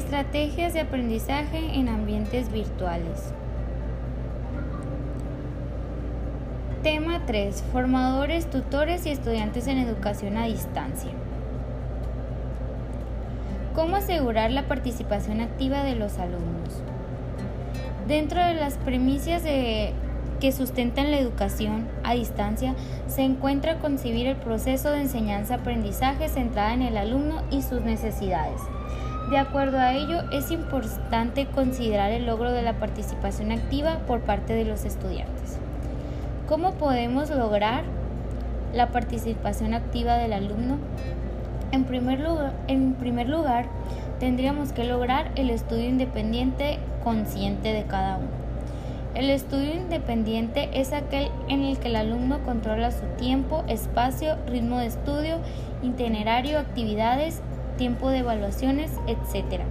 Estrategias de aprendizaje en ambientes virtuales. Tema 3. Formadores, tutores y estudiantes en educación a distancia. ¿Cómo asegurar la participación activa de los alumnos? Dentro de las premisas de, que sustentan la educación a distancia se encuentra concebir el proceso de enseñanza-aprendizaje centrada en el alumno y sus necesidades. De acuerdo a ello, es importante considerar el logro de la participación activa por parte de los estudiantes. ¿Cómo podemos lograr la participación activa del alumno? En primer lugar, en primer lugar tendríamos que lograr el estudio independiente consciente de cada uno. El estudio independiente es aquel en el que el alumno controla su tiempo, espacio, ritmo de estudio, itinerario, actividades, tiempo de evaluaciones, etc.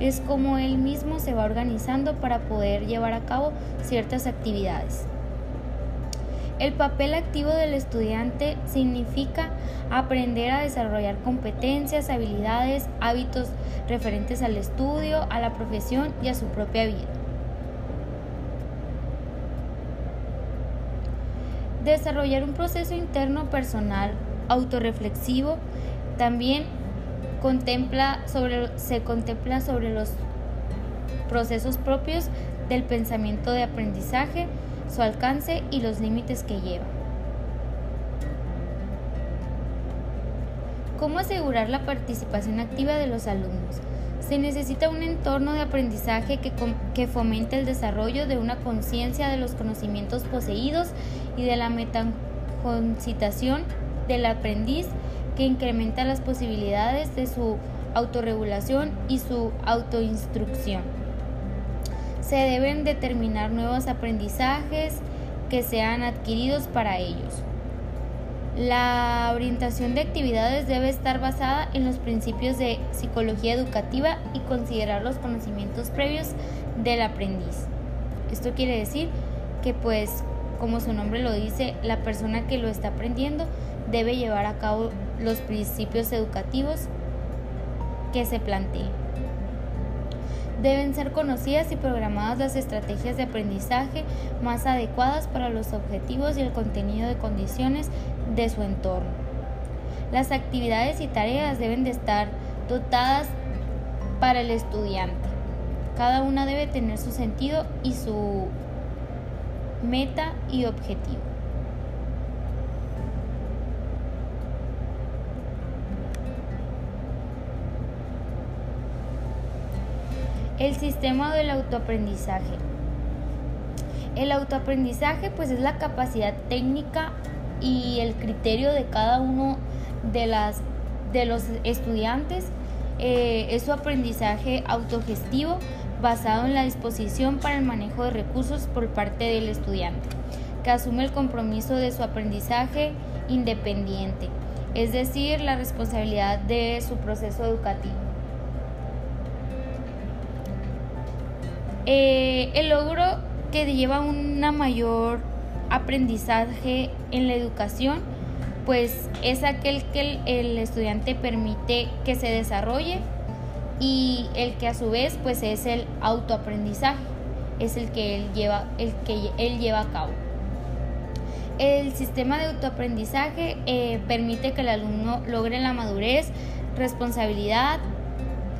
Es como él mismo se va organizando para poder llevar a cabo ciertas actividades. El papel activo del estudiante significa aprender a desarrollar competencias, habilidades, hábitos referentes al estudio, a la profesión y a su propia vida. Desarrollar un proceso interno personal autorreflexivo también contempla sobre, se contempla sobre los procesos propios del pensamiento de aprendizaje, su alcance y los límites que lleva. ¿Cómo asegurar la participación activa de los alumnos? Se necesita un entorno de aprendizaje que, que fomente el desarrollo de una conciencia de los conocimientos poseídos y de la metaconcitación del aprendiz incrementa las posibilidades de su autorregulación y su autoinstrucción se deben determinar nuevos aprendizajes que sean adquiridos para ellos. La orientación de actividades debe estar basada en los principios de psicología educativa y considerar los conocimientos previos del aprendiz. Esto quiere decir que pues como su nombre lo dice, la persona que lo está aprendiendo debe llevar a cabo los principios educativos que se planteen. Deben ser conocidas y programadas las estrategias de aprendizaje más adecuadas para los objetivos y el contenido de condiciones de su entorno. Las actividades y tareas deben de estar dotadas para el estudiante. Cada una debe tener su sentido y su meta y objetivo. El sistema del autoaprendizaje. El autoaprendizaje pues es la capacidad técnica y el criterio de cada uno de, las, de los estudiantes. Eh, es su aprendizaje autogestivo basado en la disposición para el manejo de recursos por parte del estudiante, que asume el compromiso de su aprendizaje independiente, es decir, la responsabilidad de su proceso educativo. Eh, el logro que lleva una mayor aprendizaje en la educación, pues es aquel que el, estudiante permite que se desarrolle y el que a su vez pues es el autoaprendizaje, es el que él lleva, el que él lleva a cabo. El sistema de autoaprendizaje eh, permite que el alumno logre la madurez, responsabilidad,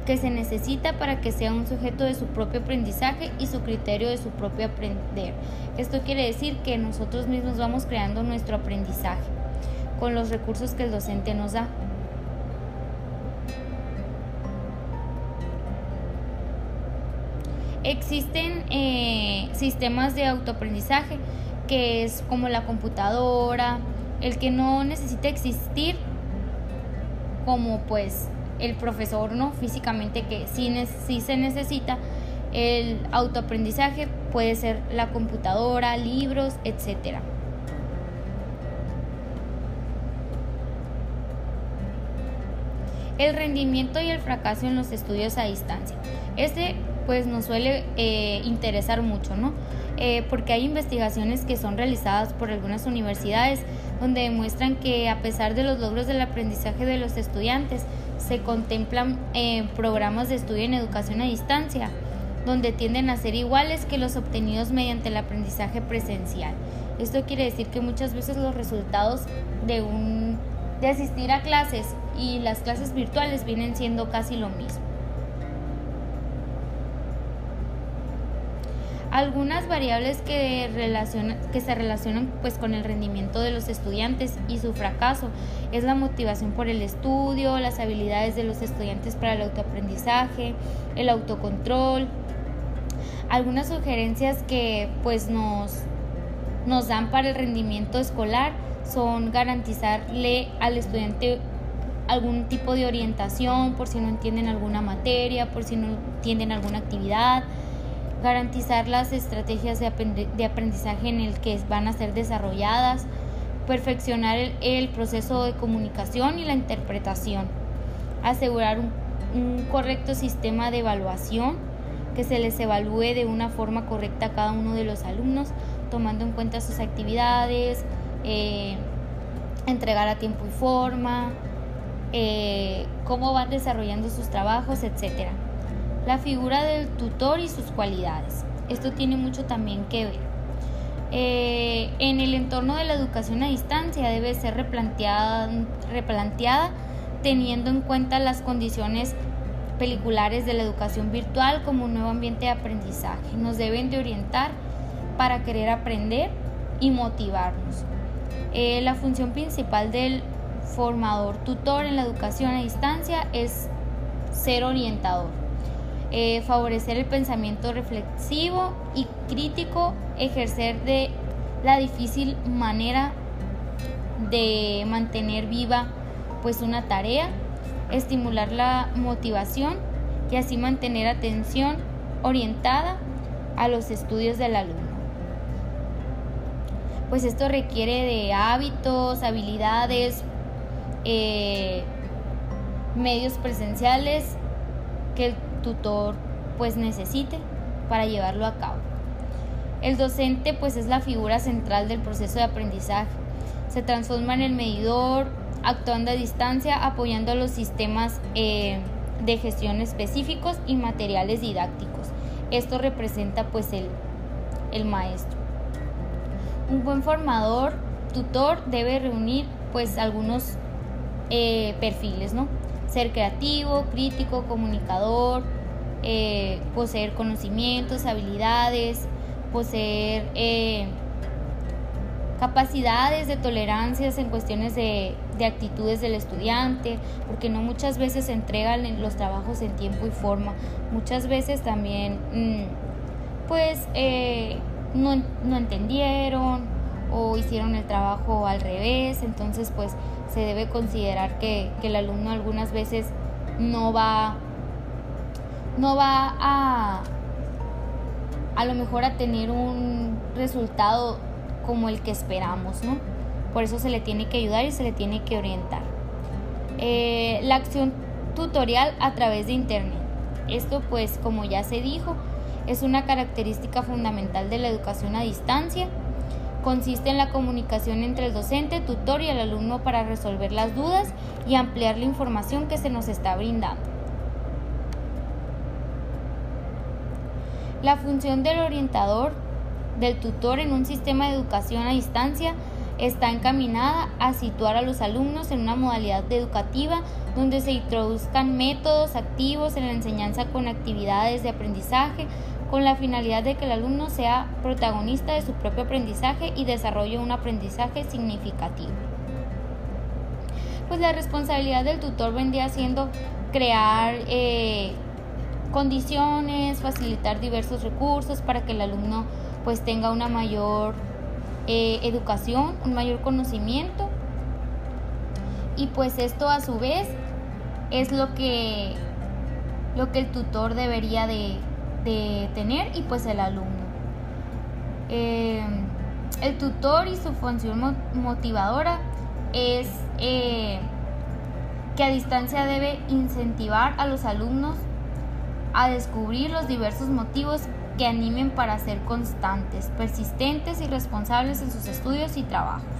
que se necesita para que sea un sujeto de su propio aprendizaje y su criterio de su propio aprender. Esto quiere decir que nosotros mismos vamos creando nuestro aprendizaje con los recursos que el docente nos da. Existen eh, sistemas de autoaprendizaje que es como la computadora, el que no necesita existir como pues el profesor no físicamente que sí, se necesita el autoaprendizaje puede ser la computadora, libros, etc. El rendimiento y el fracaso en los estudios a distancia. Este pues nos suele eh, interesar mucho, ¿no? Eh, porque hay investigaciones que son realizadas por algunas universidades donde demuestran que a pesar de los logros del aprendizaje de los estudiantes, se contemplan eh, programas de estudio en educación a distancia, donde tienden a ser iguales que los obtenidos mediante el aprendizaje presencial. Esto quiere decir que muchas veces los resultados de, un, de asistir a clases y las clases virtuales vienen siendo casi lo mismo. Algunas variables que, que se relacionan pues, con el rendimiento de los estudiantes y su fracaso es la motivación por el estudio, las habilidades de los estudiantes para el autoaprendizaje, el autocontrol. Algunas sugerencias que pues, nos, nos dan para el rendimiento escolar son garantizarle al estudiante algún tipo de orientación por si no entienden alguna materia, por si no entienden alguna actividad, garantizar las estrategias de aprendizaje en el que van a ser desarrolladas, perfeccionar el, proceso de comunicación y la interpretación, asegurar un, correcto sistema de evaluación, que se les evalúe de una forma correcta a cada uno de los alumnos, tomando en cuenta sus actividades, eh, entregar a tiempo y forma, eh, cómo van desarrollando sus trabajos, etcétera la figura del tutor y sus cualidades. Esto tiene mucho también que ver. Eh, en el entorno de la educación a distancia debe ser replanteada, replanteada teniendo en cuenta las condiciones peliculares de la educación virtual como un nuevo ambiente de aprendizaje. Nos deben de orientar para querer aprender y motivarnos. Eh, la función principal del formador tutor en la educación a distancia es ser orientador eh, favorecer el pensamiento reflexivo y crítico, ejercer de la difícil manera de mantener viva pues una tarea, estimular la motivación y así mantener atención orientada a los estudios del alumno. Pues esto requiere de hábitos, habilidades, eh, medios presenciales que tutor pues necesite para llevarlo a cabo. El docente pues es la figura central del proceso de aprendizaje. Se transforma en el medidor, actuando a distancia, apoyando los sistemas eh, de gestión específicos y materiales didácticos. Esto representa pues el, el maestro. Un buen formador, tutor, debe reunir pues algunos eh, perfiles, ¿no? Ser creativo, crítico, comunicador, eh, poseer conocimientos, habilidades, poseer eh, capacidades de tolerancias en cuestiones de, actitudes del estudiante, porque no muchas veces se entregan los trabajos en tiempo y forma, muchas veces también mm, pues eh, no, entendieron o hicieron el trabajo al revés, entonces pues se debe considerar que, el alumno algunas veces no va no va a a lo mejor a tener un resultado como el que esperamos, ¿no? Por eso se le tiene que ayudar y se le tiene que orientar. Eh, la acción tutorial a través de Internet. Esto pues como ya se dijo, es una característica fundamental de la educación a distancia. Consiste en la comunicación entre el docente, tutor y el alumno para resolver las dudas y ampliar la información que se nos está brindando. La función del orientador, del tutor en un sistema de educación a distancia está encaminada a situar a los alumnos en una modalidad educativa donde se introduzcan métodos activos en la enseñanza con actividades de aprendizaje con la finalidad de que el alumno sea protagonista de su propio aprendizaje y desarrolle un aprendizaje significativo. Pues la responsabilidad del tutor vendría siendo crear eh, condiciones, facilitar diversos recursos para que el alumno pues tenga una mayor eh, educación, un mayor conocimiento y pues esto a su vez es lo que lo que el tutor debería de, tener y pues el alumno. Eh, el tutor y su función motivadora es eh, que a distancia debe incentivar a los alumnos a descubrir los diversos motivos que animen para ser constantes, persistentes y responsables en sus estudios y trabajos.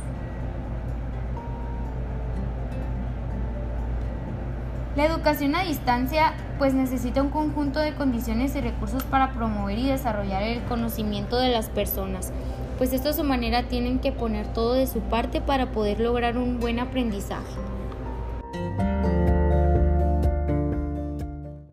La educación a distancia pues necesita un conjunto de condiciones y recursos para promover y desarrollar el conocimiento de las personas, pues esto a su manera tienen que poner todo de su parte para poder lograr un buen aprendizaje.